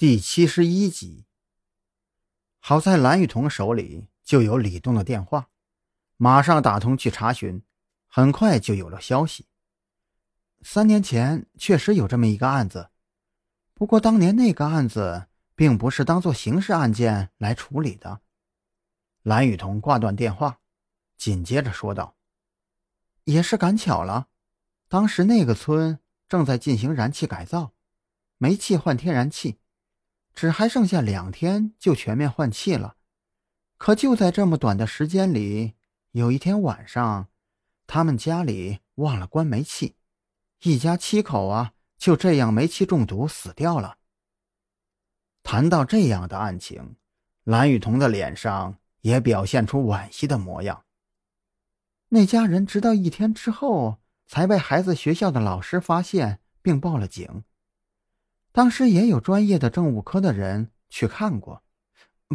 第七十一集。好在蓝雨桐手里就有李栋的电话，马上打通去查询，很快就有了消息。三年前确实有这么一个案子，不过当年那个案子并不是当做刑事案件来处理的。蓝雨桐挂断电话，紧接着说道：“也是赶巧了，当时那个村正在进行燃气改造，煤气换天然气。”只还剩下两天就全面换气了，可就在这么短的时间里，有一天晚上，他们家里忘了关煤气，一家七口啊就这样煤气中毒死掉了。谈到这样的案情，蓝雨桐的脸上也表现出惋惜的模样。那家人直到一天之后才被孩子学校的老师发现并报了警。当时也有专业的政务科的人去看过，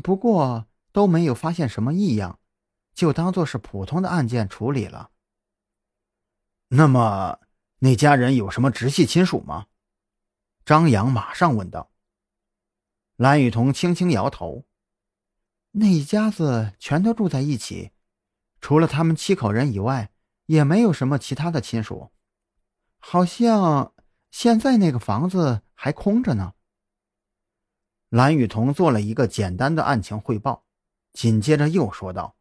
不过都没有发现什么异样，就当做是普通的案件处理了。那么那家人有什么直系亲属吗？张扬马上问道。蓝雨桐轻轻摇头，那一家子全都住在一起，除了他们七口人以外，也没有什么其他的亲属，好像。现在那个房子还空着呢。蓝雨桐做了一个简单的案情汇报，紧接着又说道：“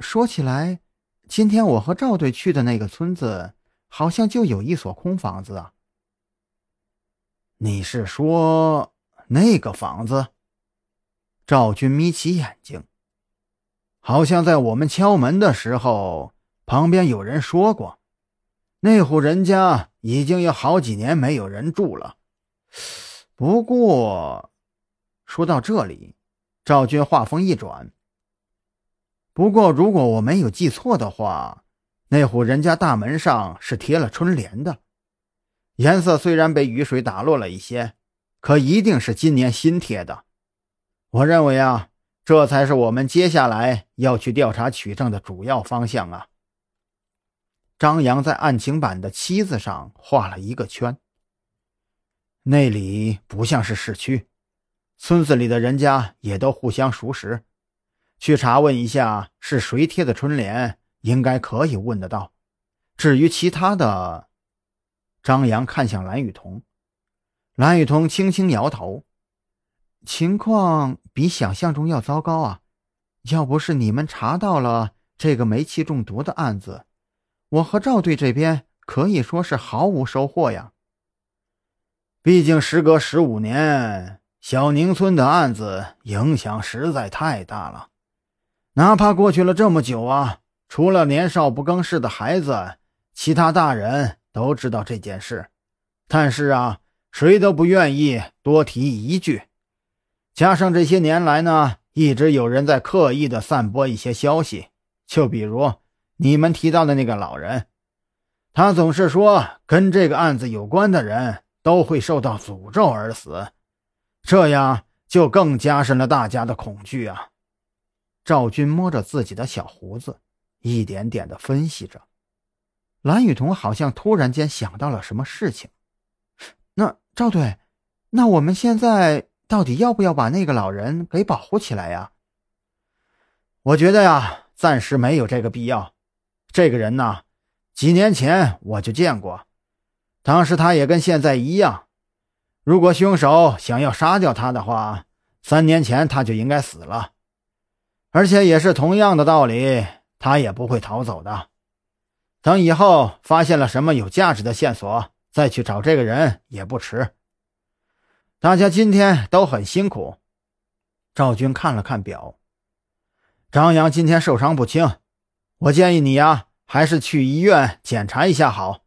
说起来，今天我和赵队去的那个村子，好像就有一所空房子啊。”你是说那个房子？赵军眯起眼睛，好像在我们敲门的时候，旁边有人说过。那户人家已经有好几年没有人住了。不过，说到这里，赵军话锋一转。不过，如果我没有记错的话，那户人家大门上是贴了春联的，颜色虽然被雨水打落了一些，可一定是今年新贴的。我认为啊，这才是我们接下来要去调查取证的主要方向啊。张扬在案情板的七字上画了一个圈。那里不像是市区，村子里的人家也都互相熟识，去查问一下是谁贴的春联，应该可以问得到。至于其他的，张扬看向蓝雨桐，蓝雨桐轻轻摇头，情况比想象中要糟糕啊！要不是你们查到了这个煤气中毒的案子。我和赵队这边可以说是毫无收获呀。毕竟时隔十五年，小宁村的案子影响实在太大了。哪怕过去了这么久啊，除了年少不更事的孩子，其他大人都知道这件事，但是啊，谁都不愿意多提一句。加上这些年来呢，一直有人在刻意的散播一些消息，就比如。你们提到的那个老人，他总是说跟这个案子有关的人都会受到诅咒而死，这样就更加深了大家的恐惧啊！赵军摸着自己的小胡子，一点点的分析着。蓝雨桐好像突然间想到了什么事情，那赵队，那我们现在到底要不要把那个老人给保护起来呀？我觉得呀，暂时没有这个必要。这个人呢，几年前我就见过，当时他也跟现在一样。如果凶手想要杀掉他的话，三年前他就应该死了。而且也是同样的道理，他也不会逃走的。等以后发现了什么有价值的线索，再去找这个人也不迟。大家今天都很辛苦。赵军看了看表，张扬今天受伤不轻。我建议你呀，还是去医院检查一下好。